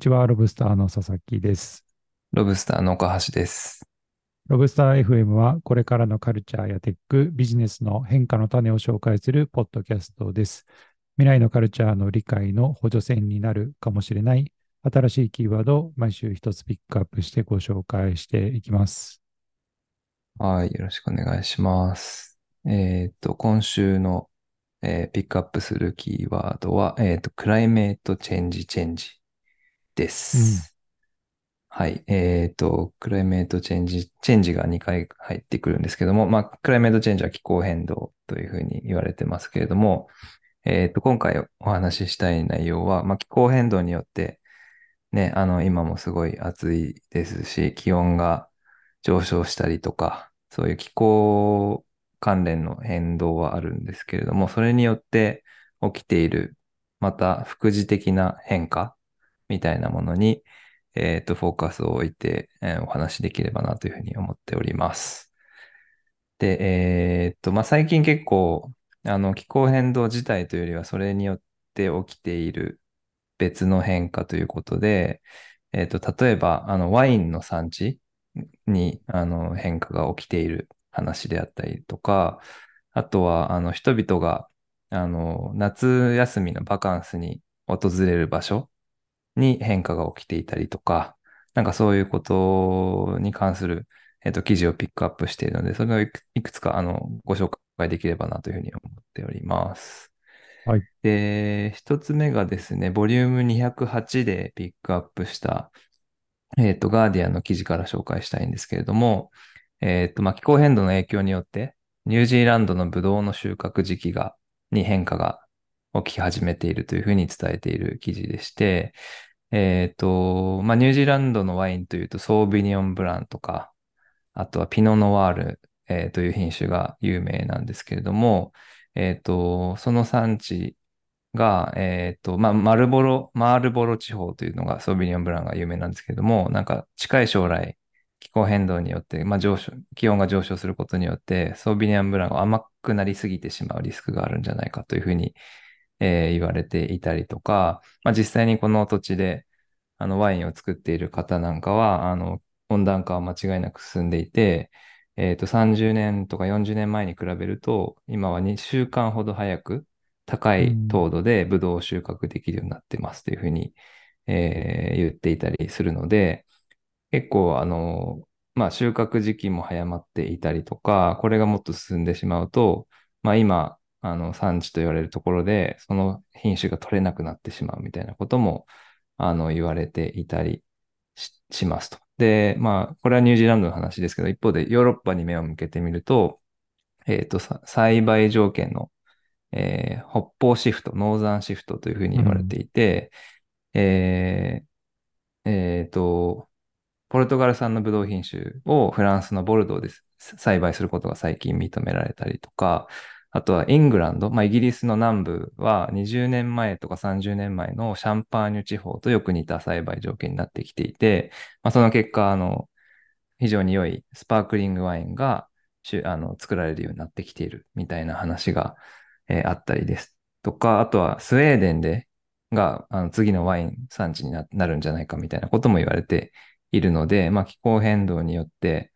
にちは、ロブスターの佐々木です。ロブスターの岡橋です。ロブスター FM は、これからのカルチャーやテック、ビジネスの変化の種を紹介するポッドキャストです。未来のカルチャーの理解の補助線になるかもしれない新しいキーワードを毎週一つピックアップしてご紹介していきます。はい、よろしくお願いします。えっと、今週の、えーピックアップするキーワードは、えっと、 climate change changeです。はい、えっと、クライメートチェンジ、チェンジが2回入ってくるんですけども、まあ、クライメートチェンジは気候変動というふうに言われてますけれども、えっと、今回お話ししたい内容は、まあ、気候変動によって、ね、あの、今もすごい暑いですし、気温が上昇したりとか、そういう気候関連の変動はあるんですけれども、それによって起きている、また副次的な変化みたいなものに、えっと、フォーカスを置いて、えーお話しできればなというふうに思っております。で、えっと、まあ、最近結構、あの、気候変動自体というよりは、それによって起きている別の変化ということで、えっと、例えば、あの、ワインの産地に、あの、変化が起きている話であったりとか、あとは、あの、人々が、あの、夏休みのバカンスに訪れる場所に変化が起きていたりとか、なんかそういうことに関する、えっと、記事をピックアップしているので、それをいくつか、あの、ご紹介できればなというふうに思っております。はい。で、一つ目がですね、ボリューム208でピックアップした、えっと、ガーディアンの記事から紹介したいんですけれども、えっと、まあ、気候変動の影響によって、ニュージーランドのブドウの収穫時期が、に変化が起き始めているというふうに伝えている記事でして、えっと、まあ、ニュージーランドのワインというと、ソービニオンブランとか、あとはピノノワール、えーという品種が有名なんですけれども、えっと、その産地が、えっと、まあ、マルボロ、マールボロ地方というのがソービニオンブランが有名なんですけれども、なんか近い将来、気候変動によって、まあ、上昇、気温が上昇することによって、ソービニオンブランが甘くなりすぎてしまうリスクがあるんじゃないかというふうに、えー言われていたりとか、まあ、実際にこの土地で、あの、ワインを作っている方なんかは、あの、温暖化は間違いなく進んでいて、えっと、30年とか40年前に比べると、今は2週間ほど早く、高い糖度でブドウを収穫できるようになってますというふうに、えー言っていたりするので、結構、あの、まあ、収穫時期も早まっていたりとか、これがもっと進んでしまうと、まあ、今、あの、産地と言われるところで、その品種が取れなくなってしまうみたいなことも、あの、言われていたりししますと。で、まあ、これはニュージーランドの話ですけど、一方でヨーロッパに目を向けてみると、えっと、さ栽培条件の、えー北方シフト、ノーザンシフトというふうに言われていて、えーえーと、ポルトガル産のブドウ品種をフランスのボルドーで栽培することが最近認められたりとか、あとはイングランド、まあ、イギリスの南部は20年前とか30年前のシャンパーニュ地方とよく似た栽培条件になってきていて、まあ、その結果、あの、非常に良いスパークリングワインがあの作られるようになってきているみたいな話が、えーあったりです。とか、あとはスウェーデンでがあの次のワイン産地にななるんじゃないかみたいなことも言われているので、まあ、気候変動によって、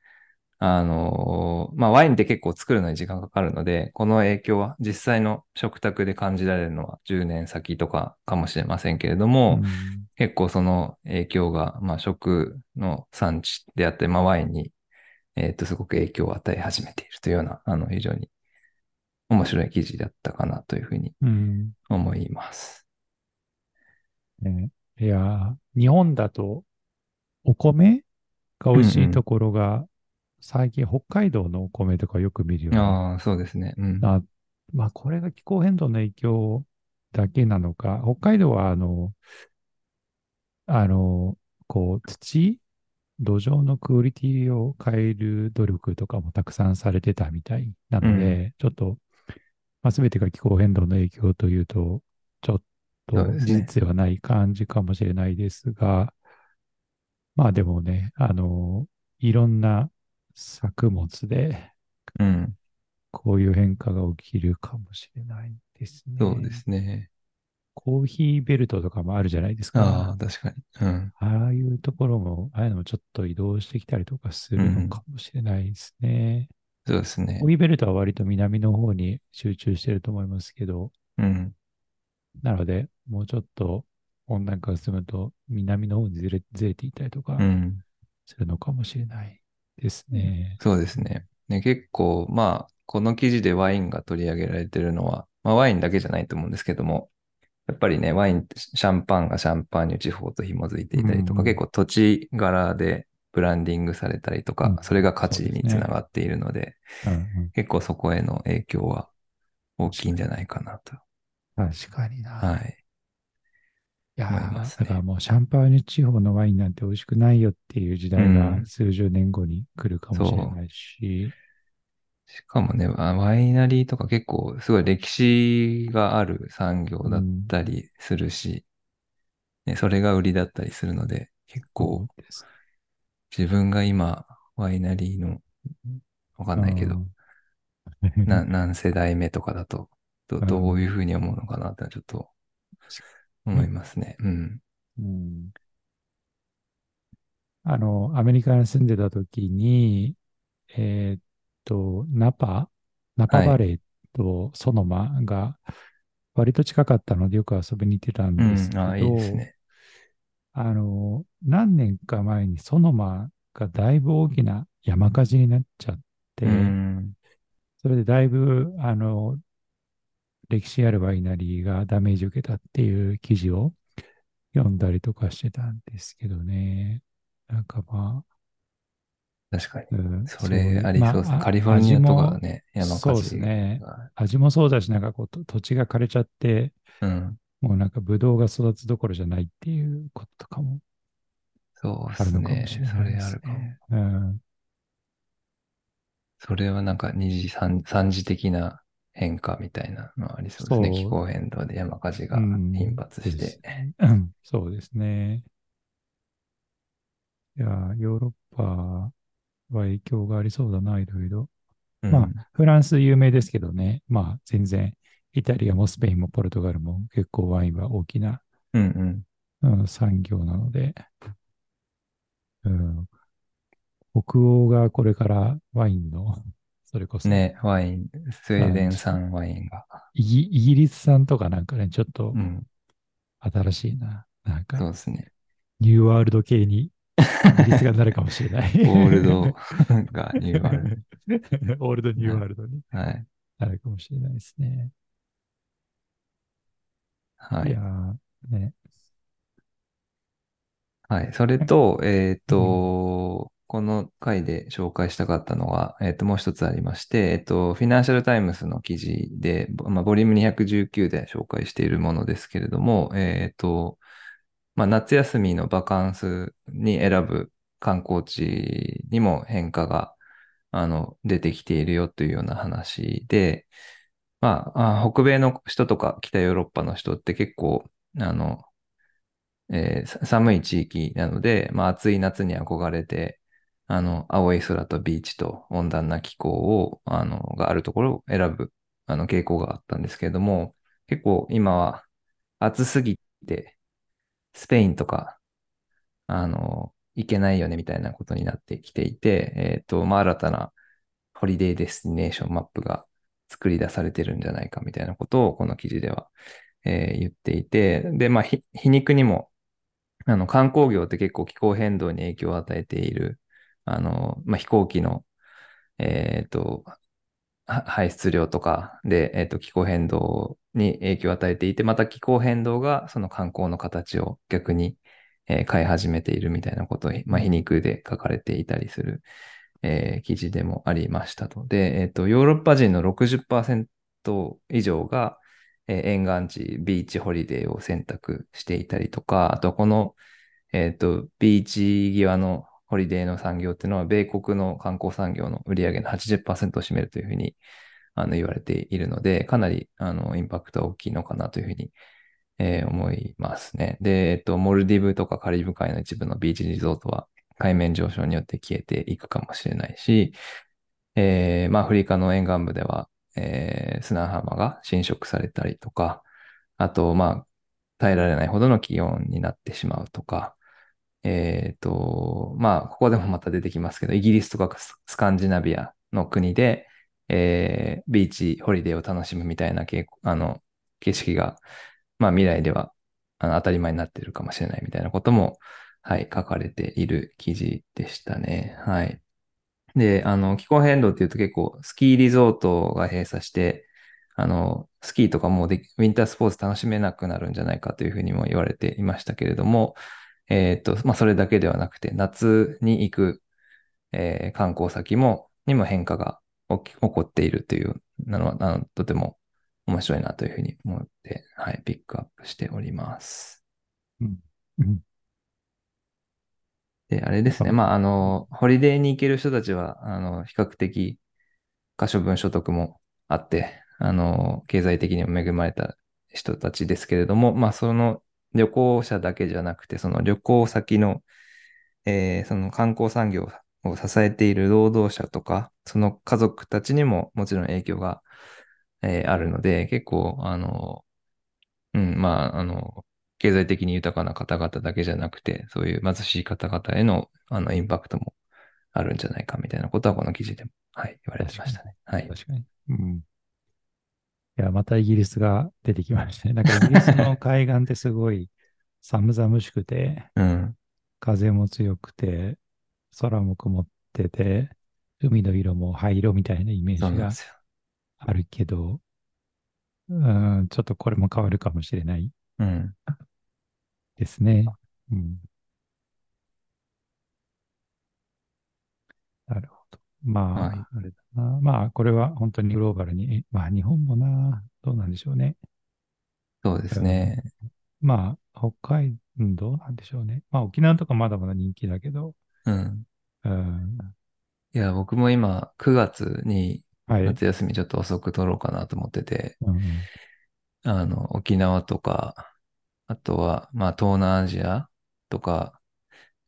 あのまあ、ワインって結構作るのに時間かかるので、この影響は実際の食卓で感じられるのは10年先とかかもしれませんけれども、うん。結構その影響が、まあ、食の産地であって、まあ、ワインに、えっと、すごく影響を与え始めているというような、あの、非常に面白い記事だったかなというふうにうん。思います。ね。いやー、日本だとお米が美味しいところが、最近北海道のお米とかよく見るようにああ、そうですね。うん。あまあ、これが気候変動の影響だけなのか、北海道は、あの、あの、こう、土、土壌のクオリティを変える努力とかもたくさんされてたみたいなので、ちょっと、まあ、全てが気候変動の影響というと、ちょっと事実ではない感じかもしれないですが、まあでもね、あの、いろんな作物で、うん。こういう変化が起きるかもしれないですね。そうですね。コーヒーベルトとかもあるじゃないですああ、か。確かに。うん。ああいうところも、ああいうのもちょっと移動してきたりとかするのかもしれないですね。そうですねコー。ヒーベルトは割と南の方に集中してると思いますけど、うん。なので、もうちょっと温暖化が進むと、南の方にずれずれていたりとかうん。するのかもしれないですね。そうですね。ね結構、まあ、この記事でワインが取り上げられてるのは、まあ、ワインだけじゃないと思うんですけども、やっぱりね、ワインってシャンパンがシャンパーニュ地方と紐づいていたりとか、うん結構土地柄でブランディングされたりとか、うんそれが価値につながっているので、うん結構そこへの影響は大きいんじゃないかなと。うん、確かにな。はい。いやね。ーだからもうシャンパーニュ地方のワインなんて美味しくないよっていう時代うん。が数十年後に来るかもしれないし、しかもね、あワイナリーとか結構すごい歴史がある産業だったりするし、ね、それが売りだったりするので、結構自分が今ワイナリーの、わかんないけど、うん。な何世代目とかだとど、うん。どういうふうに思うのかなってちょっと思いますね。うん。うんあの、アメリカに住んでた時に、えーっと、ナパ、ナパバレーとソノマが割と近かったのでよく遊びに行ってたんうんですけ。ど、ああ、いいですね。あの、何年か前にソノマがだいぶ大きな山火事になっちゃって、うん。それでだいぶ、あの、歴史あるワイナリーがダメージを受けたっていう記事を読んだりとかしてたんですけどね。なんかま確かに。あ、うんそれありそうですね。まあカリフォルニアとかね、山火事そうですねが味もそうだし、なんかこう、と土地が枯れちゃって、うん。もうなんかブドウが育つどころじゃないっていうこととかもそうであるすねのかもしれ。それあるかも。ね。うん。それはなんか二次三、三次的な変化みたいなのありそうですね。気候変動で山火事がうん頻発して。うんそうですね。いや、ヨーロッパは影響がありそうだな、いろいろ。うんまあ、フランス有名ですけどね。まあ、全然、イタリアもスペインもポルトガルも結構ワインは大きな、うんうん。うん、産業なので、うん、北欧がこれからワインの、それこそ、ね、ワイン、スウェーデン産ワインが。イギイギリス産とかなんかね、ちょっとうん。新しいな。なんそうか、ですね。ニューワールド系にイギリスがなるかもしれない。オールド がニューワール オールドニューワールドにド。はい。なるかもしれないですね。はいい。やー、ね。はい。それと、えっと、この回で紹介したかったのは、えっと、もう一つありまして、えっと、フィナンシャルタイムズの記事で、まあ、ボリューム219で紹介しているものですけれども、えっと、まあ、夏休みのバカンスに選ぶ観光地にも変化が、あの、出てきているよというような話で、まあ、北米の人とか北ヨーロッパの人って結構、あの、えー寒い地域なので、まあ、暑い夏に憧れて、あの、青い空とビーチと温暖な気候を、あの、があるところを選ぶ、あの、傾向があったんですけれども、結構今は暑すぎて、スペインとか、あの、行けないよねみたいなことになってきていて、えっと、まあ、新たな holiday destination map が作り出されてるんじゃないかみたいなことをこの記事では、えー言っていて、で、まあ、皮肉にも、あの、観光業って結構気候変動に影響を与えている、あの、まあ、飛行機の、えっと、排出量とかで、えっと、気候変動に影響を与えていて、また気候変動がその観光の形を逆に、えー変え始めているみたいなことを、まあ、皮肉で書かれていたりする、えー記事でもありましたので、えっと、ヨーロッパ人の60%以上が、えー沿岸地、 beach holiday を選択していたりとか、あとこの、えっと、ビーチ際のホリデーの産業っていうのは、米国の観光産業の売り上げの80%を占めるというふうにあの言われているので、かなりあのインパクトは大きいのかなというふうに、えー思いますね。で、えっと、モルディブとかカリブ海の一部のビーチリゾートは海面上昇によって消えていくかもしれないし、えーまあ、アフリカの沿岸部では、えー砂浜が侵食されたりとか、あと、まあ、耐えられないほどの気温になってしまうとか、えっと、まあ、ここでもまた出てきますけど、イギリスとかスカンジナビアの国で、えービーチホリデーを楽しむみたいな傾向あの景色が、まあ、未来ではあの当たり前になっているかもしれないみたいなことも、はい、書かれている記事でしたね。はい。で、あの、気候変動っていうと結構スキーリゾートが閉鎖して、あの、スキーとかもうでウィンタースポーツ楽しめなくなるんじゃないかというふうにも言われていましたけれども、えっと、まあ、それだけではなくて、夏に行く、えー観光先も、にも変化が起き起こっているというのは、あの、とても面白いなというふうに思って、はい、ピックアップしております。うんうんで、あれですね。はいまあ、あの、ホリデーに行ける人たちは、あの、比較的、可処分所得もあって、あの、経済的にも恵まれた人たちですけれども、まあ、その旅行者だけじゃなくて、その旅行先の、えーその観光産業を支えている労働者とか、その家族たちにももちろん影響が、えーあるので、結構、あの、うん、まあ、あの、経済的に豊かな方々だけじゃなくて、そういう貧しい方々への、あの、インパクトもあるんじゃないかみたいなことは、この記事でも、はい、言われてましたね。はい。確かに。うん。いや、またイギリスが出てきましたね。なんかイギリスの海岸ってすごい寒々しくて、うん。風も強くて、空も曇ってて、海の色も灰色みたいなイメージが。あるけど、うん、ちょっとこれも変わるかもしれないうん。ですね。うん。なるほど。まあ、はいあれだな。まあ、これは本当にグローバルに、えまあ、日本もな、どうなんでしょうね。そうですね。まあ、北海道なんでしょうね。まあ、沖縄とかまだまだ人気だけど、うん。うん、いや、僕も今、9月にはい。夏休みちょっと遅く取ろうかなと思ってて、うんうんあの、沖縄とか、あとは、まあ、東南アジアとか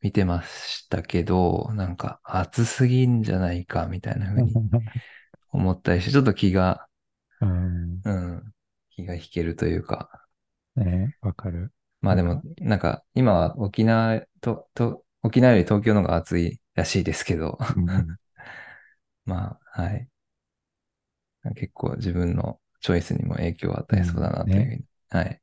見てましたけど、なんか暑すぎんじゃないかみたいな風に 思ったりして、ちょっと気が、うん、うん、気が引けるというか、ねわかる。まあでも、なんか今は沖縄と、と、沖縄より東京の方が暑いらしいですけど、うんうん まあ、はい。結構自分のチョイスにも影響を与えそうだなというふうに。はい。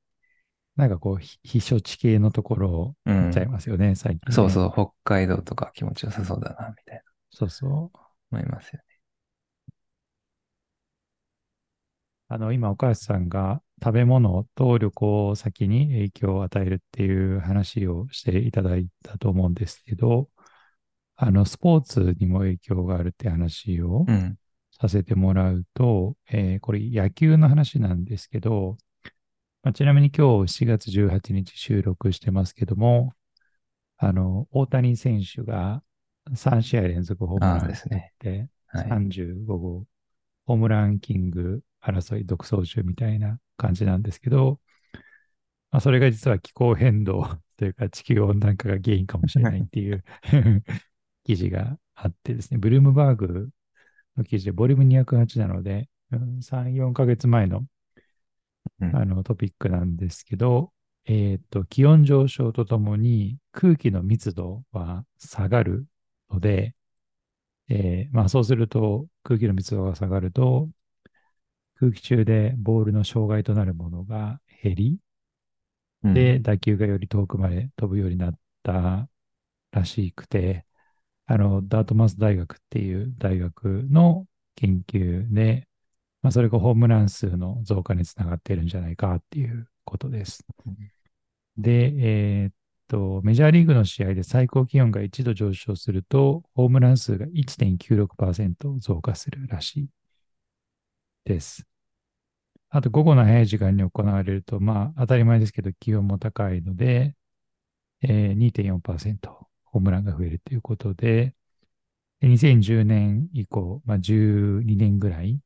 なんかこう、ひ避暑地系のところをうん行っちゃいますよね、最近、ね。そうそう、北海道とか気持ちよさそうだな、みたいなそうそう。思いますよね。あの、今、岡安さんが食べ物と旅行先に影響を与えるっていう話をしていただいたと思うんですけど、あの、スポーツにも影響があるって話をうん。させてもらうと、えーこれ野球の話なんですけど、まあちなみに今日4月18日収録してますけども、あの、大谷選手が3試合連続ホームランですねて、はい。35号、ホームランキング争い独走中みたいな感じなんですけど、まあ、それが実は気候変動 というか地球温暖化が原因かもしれないっていう 記事があってですね、ブルームバーグの記事でボリューム208なので、うん3、4ヶ月前のうんあのトピックなんですけど、えっと、気温上昇とともに空気の密度は下がるので、えーまあそうすると空気の密度が下がると空気中でボールの障害となるものが減り、うん。で、打球がより遠くまで飛ぶようになったらしくて、あの、ダートマス大学っていう大学の研究で、まあ、それがホームラン数の増加につながっているんじゃないかっていうことです。で、えーっと、メジャーリーグの試合で最高気温が1度上昇すると、ホームラン数が1.96%増加するらしいです。あと、午後の早い時間に行われると、まあ、当たり前ですけど、気温も高いので、えー2.4%ホームランが増えるということで、で2010年以降、まあ、12年ぐらい、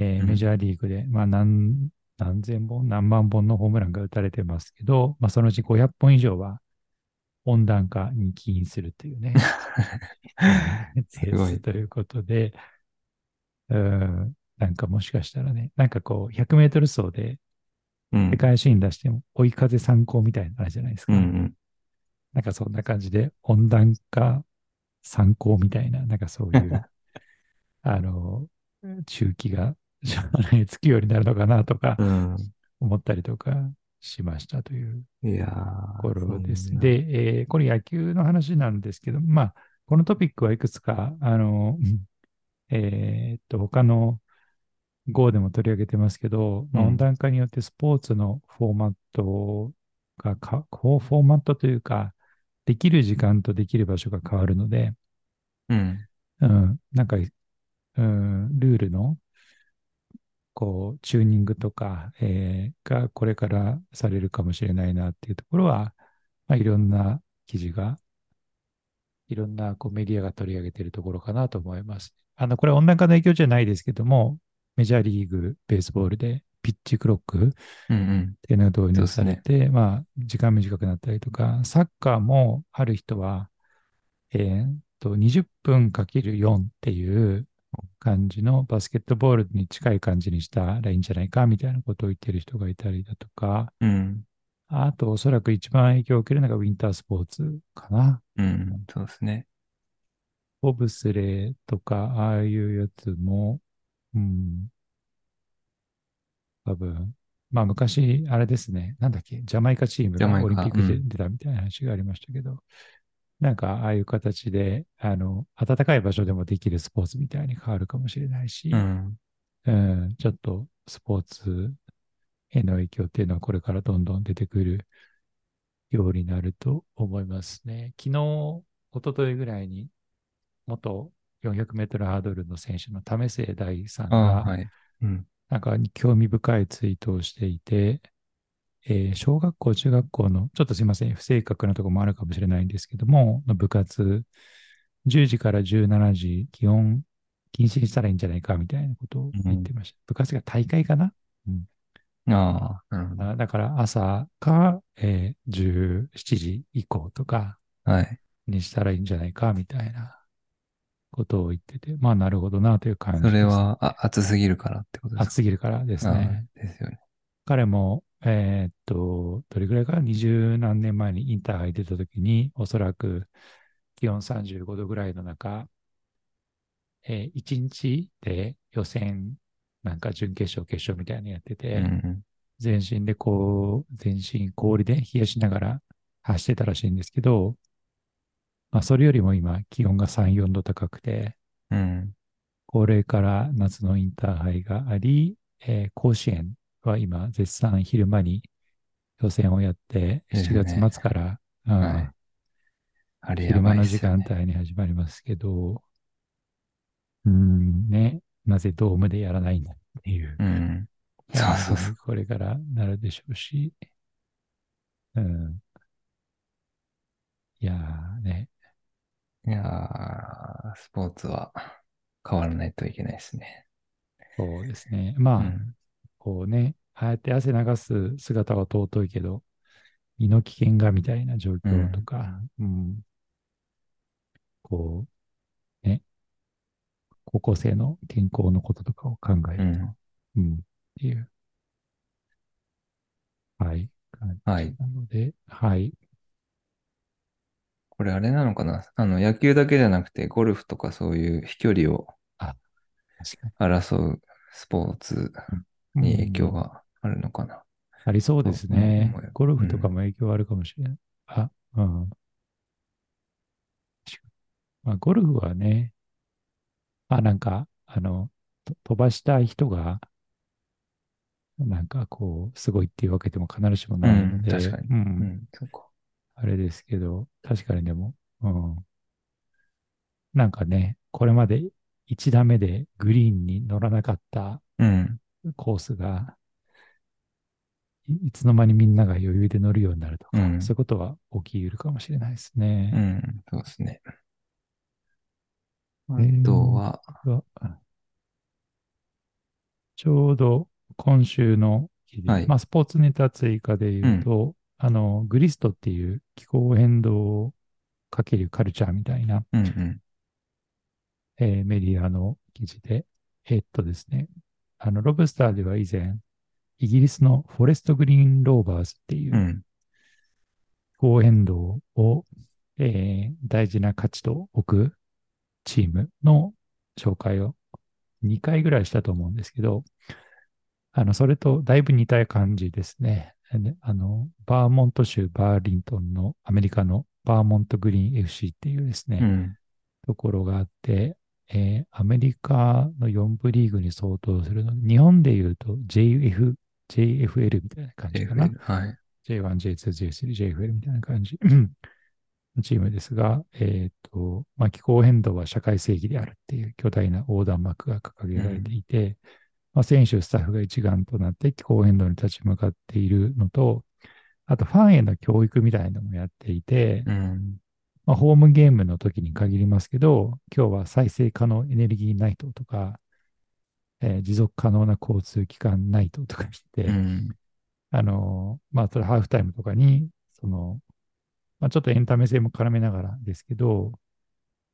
えーうんメジャーリーグで、まあ何、何千本、何万本のホームランが打たれてますけど、まあ、そのうち500本以上は温暖化に起因するというね、すごいということで、うんなんかもしかしたらね、なんかこう、100メートル走で、うん世。界シーン出しても追い風参考みたいなのあるじゃないですか。うんうん。なんかそんな感じで温暖化参考みたいな、なんかそういう、あの、中期が 将来つくようになるのかなとかうん。思ったりとかしましたというとーころです。で、えーこれ野球の話なんですけど、まあ、このトピックはいくつか、あの、うんえーっと、他の Go でも取り上げてますけど、温暖化によってスポーツのフォーマットがか、こうフォーマットというか、できる時間とできる場所が変わるので、うん。うん、なんか、うん、ルールの、こう、チューニングとか、えーがこれからされるかもしれないなっていうところは、まあ、いろんな記事が、いろんなこうメディアが取り上げているところかなと思います。あの、これは温暖化の影響じゃないですけども、メジャーリーグ、ベースボールでピッチクロックうんうん。っていうのが導入されそうて、まあ、時間短くなったりとか、サッカーもある人は、えーっと、20分かける4っていう感じのバスケットボールに近い感じにしたらいいんじゃないかみたいなことを言ってる人がいたりだとか、うん。あと、おそらく一番影響を受けるのがウィンタースポーツかな。うん。そうですね。ボブスレーとか、ああいうやつも、うん、多分、まあ昔、あれですね、なんだっけ、ジャマイカチームがオリンピックでうん出たみたいな話がありましたけど、なんかああいう形で、あの、暖かい場所でもできるスポーツみたいに変わるかもしれないし、うん。うん、ちょっとスポーツへの影響っていうのはこれからどんどん出てくるようになると思いますね。昨日、一昨日ぐらいに、元400メートルハードルの選手の為末大さんが、はい。うん。なんか興味深いツイートをしていて、えー小学校、中学校の、ちょっとすいません、不正確なところもあるかもしれないんですけども、の部活、10時から17時、基本禁止にしたらいいんじゃないかみたいなことを言ってました。部活が大会かな？ああ、なるほど。あだから朝か、えー17時以降とかはい。にしたらいいんじゃないかみたいなことを言ってて、まあなるほどなという感じです。それは、あ、暑すぎるからってことですか？暑すぎるからですああね。ですよね。彼も、えーっと、どれぐらいか、二十何年前にインターハイ出た時に、おそらく気温35度ぐらいの中、えー、1日で予選、なんか準決勝、決勝みたいなのやってて、うん全身でこう、全身氷で冷やしながら走ってたらしいんですけど、まあ、それよりも今、気温が3、4度高くて、うん。うん。これから夏のインターハイがあり、えー甲子園は今、絶賛昼間に予選をやって、ですね7月末から、うんはいあれや昼間の時間。帯に始まりますけど、うん、ね、なぜドームでやらないんだっていううん。そうそうそう。これからなるでしょうし、うん。いやーね、いやー、スポーツは変わらないといけないですね。そうですね。まあ、うん。こうね、ああやって汗流す姿は尊いけど、身の危険がみたいな状況とか、うん。こう、ね、高校生の健康のこととかを考えると、うん。うん、っていう、はい、はい。なので、はい、これあれなのかな？あの、野球だけじゃなくて、ゴルフとかそういう飛距離を争うスポーツに。に影響うん。があるのかな、ありそうですうんね。ゴルフとかも影響あるかもしれない。あ、うん。まあ、ゴルフはね、あ、なんか、あの、と飛ばしたい人が、なんかこう、すごいっていうわけでも必ずしもないので、うん確かにうんうん、そうか。あれですけど、確かにでも、うん。なんかね、これまで1打目でグリーンに乗らなかったうん。コースが、いいつの間にみんなが余裕で乗るようになるとか、うんそういうことは起きうるかもしれないですうね。ん、そうですね。あーとは、がちょうど今週のはいまあ、スポーツネタ追加で言うと、あの、グリストっていう気候変動をかけるカルチャーみたいな、うんうん。えーメディアの記事で、えーっとですね、あの、ロブスターでは以前、イギリスのフォレストグリーンローバーズっていうう、ん。気候変動を、えー大事な価値と置くチームの紹介を2回ぐらいしたと思うんですけど、あの、それとだいぶ似た感じですね。であの、バーモント州バーリントンのアメリカのバーモントグリーン FC っていうですね、うん。ところがあって、えーアメリカの4部リーグに相当するので、日本で言うと JF、JFL みたいな感じかな。JFL はい。J1、J2、J3、JFL みたいな感じのチームですが、えっ、と、まあ、気候変動は社会正義であるっていう巨大な横断幕が掲げられていて、まあ、選手、スタッフが一丸となって気候変動に立ち向かっているのと、あとファンへの教育みたいなのもやっていて、うん。まあ、ホームゲームの時に限りますけど、今日は再生可能エネルギーナイトとか、えー持続可能な交通機関ナイトとか言って、うん。あの、まあ、それハーフタイムとかに、その、まあ、ちょっとエンタメ性も絡めながらですけど、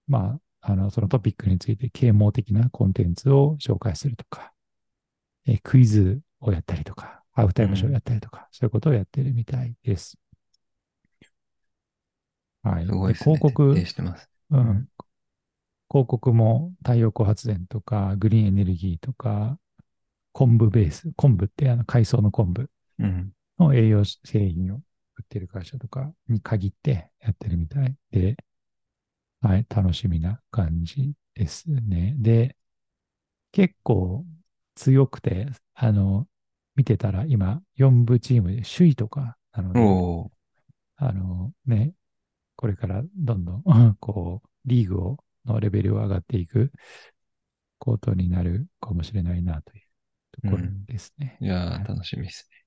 まあ、あの、そのトピックについて啓蒙的なコンテンツを紹介するとか、えクイズをやったりとか、ハーフタイムショーをやったりとか、そういうことをやってるみたいです。はい。すごいですね。広告徹底、してます。ううんん。広告も太陽光発電とか、グリーンエネルギーとか、昆布ベース、昆布ってあの海藻の昆布うん。の栄養製品を売ってる会社とかに限ってやってるみたいで、はい、楽しみな感じですね。で、結構強くて、あの、見てたら今4部チームで首位とかなので、あのね、これからどんどん、こう、リーグを、のレベルを上がっていくことになるかもしれないなというところですね。いやはいー、楽しみですね。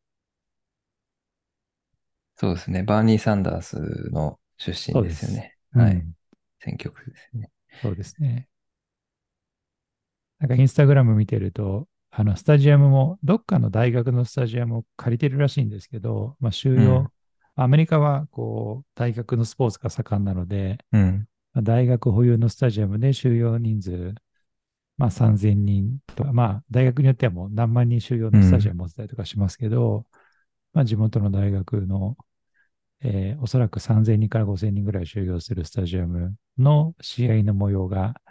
そうですね。バーニー・サンダースの出身ですよね。はい。うん選曲ですね。そうですね。なんかインスタグラム見てると、あの、スタジアムも、どっかの大学のスタジアムを借りてるらしいんですけど、まあ、収容、うんアメリカは、こう、大学のスポーツが盛んなので、うん。大学保有のスタジアムで収容人数、まあ、3000人とか、まあ、大学によってはもう何万人収容のスタジアム持ってたりとかしますけど、まあ、地元の大学の、えーおそらく3000人から5000人ぐらい収容するスタジアムの試合の模様が、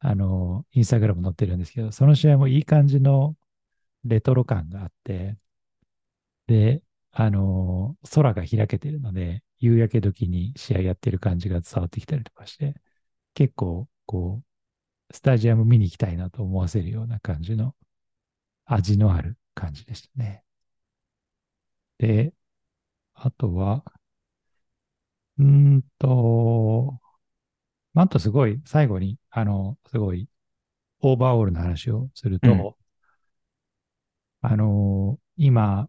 あの、インスタグラム載ってるんですけど、その試合もいい感じのレトロ感があって、で、あの、空が開けてるので、夕焼け時に試合やってる感じが伝わってきたりとかして、結構、こう、スタジアム見に行きたいなと思わせるような感じの味のある感じでしたね。で、あとは、うーんと、まああとすごい、最後に、あの、すごい、overall の話をすると、うんあの、今、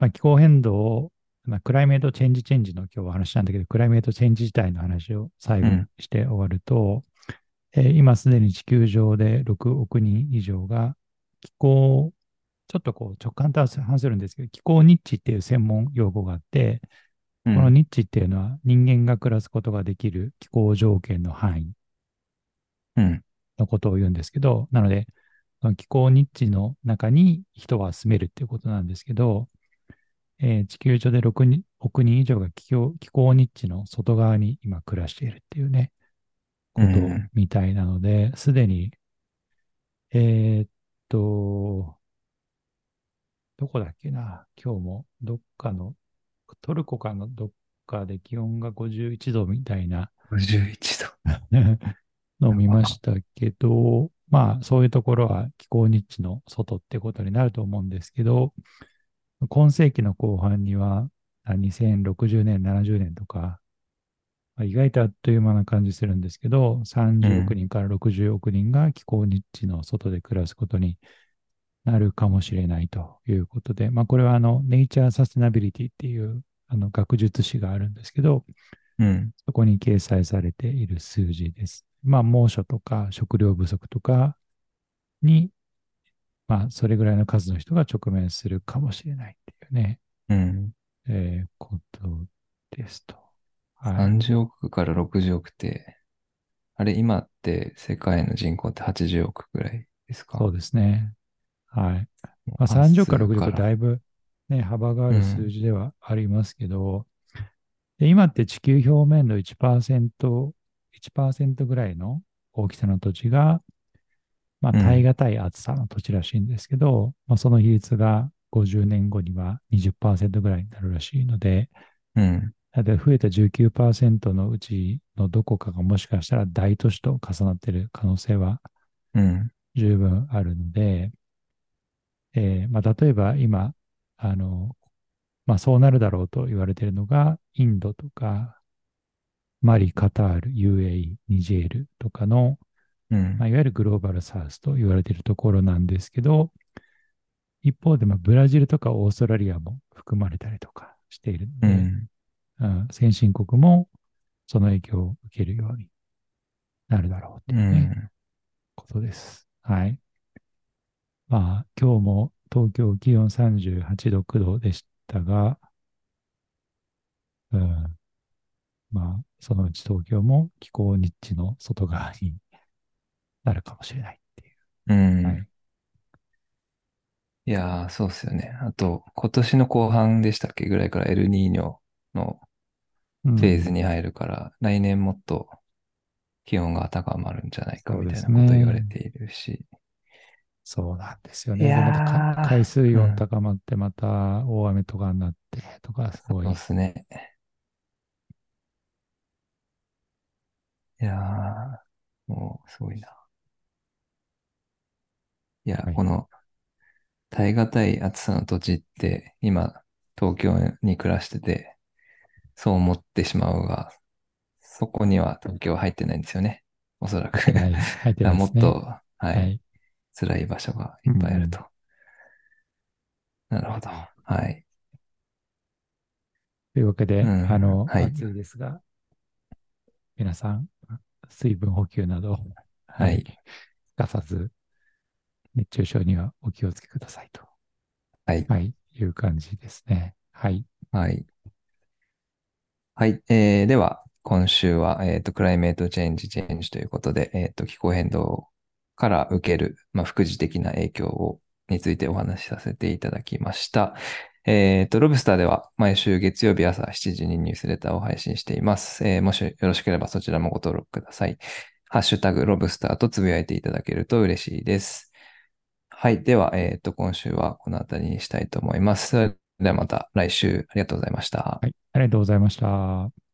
まあ、気候変動、まあ、 climate change change の今日は話したんだけど、 climate change 自体の話を最後にして終わると、えー今すでに地球上で6億人以上が気候、ちょっとこう直感と反するんですけど、気候ニッチっていう専門用語があって、うんこのニッチっていうのは人間が暮らすことができる気候条件の範囲うん。のことを言うんですけど、なので、気候ニッチの中に人は住めるっていうことなんですけど、えー地球上で6人億人以上が気候気候ニッチの外側に今暮らしているっていうね、ことうんみたいなので、すでに、えーっと、どこだっけな、今日もどっかの、トルコかのどっかで気温が51度みたいな51度。のを見ましたけど、まあそういうところは気候ニッチの外ってことになると思うんですけど、今世紀の後半にはあ2060年、70年とか、まあ意外とあっという間な感じするんですけど、30億人から60億人が気候ニッチの外で暮らすことになるかもしれないということで、まあこれはあの、ネイチャーサステナビリティっていうあの学術誌があるんですけど、うん。そこに掲載されている数字です。まあ、猛暑とか食料不足とかに、まあ、それぐらいの数の人が直面するかもしれないっていうね、うん。えーことですと。はい。30億から60億って、あれ、今って世界の人口って80億ぐらいですか？そうですね。はい。まあ、半30から60数から。だいぶ、ね、幅がある数うん。字ではありますけど、で今って地球表面の1%、1%ぐらいの大きさの土地が、まあ、うん。耐え難い厚さの土地らしいんですけど、まあ、その比率が50年後には20%ぐらいになるらしいので、うん。だって増えた19%のうちのどこかがもしかしたら大都市と重なっている可能性はうん。十分あるので、えーまあ、例えば今、あの、まあ、そうなるだろうと言われているのが、インドとか、マリ、カタール、UAE、ニジェールとかの、うんまあ、いわゆるグローバルサウスと言われているところなんですけど、一方で、まあ、ブラジルとかオーストラリアも含まれたりとかしているので、うん。うん先進国もその影響を受けるようになるだろうとういうね、ん。ことです。はい。まあ、今日も東京気温38度、9度でしたが、うん、まあ、そのうち東京も気候日地の外側になるかもしれないっていうう。はん。い。いやー、そうっすよね。あと、今年の後半でしたっけぐらいからエルニーニョのうフェーズん、に入るから、来年もっと気温が高まるんじゃないかみたいなこと言われね。ているし。そうなんですよいね。海や水。温高まって、また大雨とかになってとか、すごそうっい。すね。いやー、もうすごいな。いや、はい。この耐え難い暑さの土地って、今、東京に暮らしてて、そう思ってしまうが、そこには東京は入ってないんですよね。おそらく。入ってない、入ってだないね。もっと、は、はいい。辛い場所がういっぱいあるん、と。なるほど。はい。というわけうで、あん、の、はい。暑いですが、皆さん、水分補給など、ははい、い。欠かさず、熱中症にはお気をつけくださいと、はい。はい、いう感じですね。はい。はい。はい。えー、では、今週は、えっと、クライメートチェンジ、チェンジということで、えっと、気候変動から受ける、まあ、副次的な影響を、についてお話しさせていただきました。えっと、ロブスターでは毎週月曜日朝7時にニュースレターを配信しています。えーもしよろしければそちらもご登録ください。ハッシュタグロブスターとつぶやいていただけると嬉しいです。はい。では、えっと、今週はこの辺りにしたいと思います。ではまた来週ありがとうございました。はい、ありがとうございました。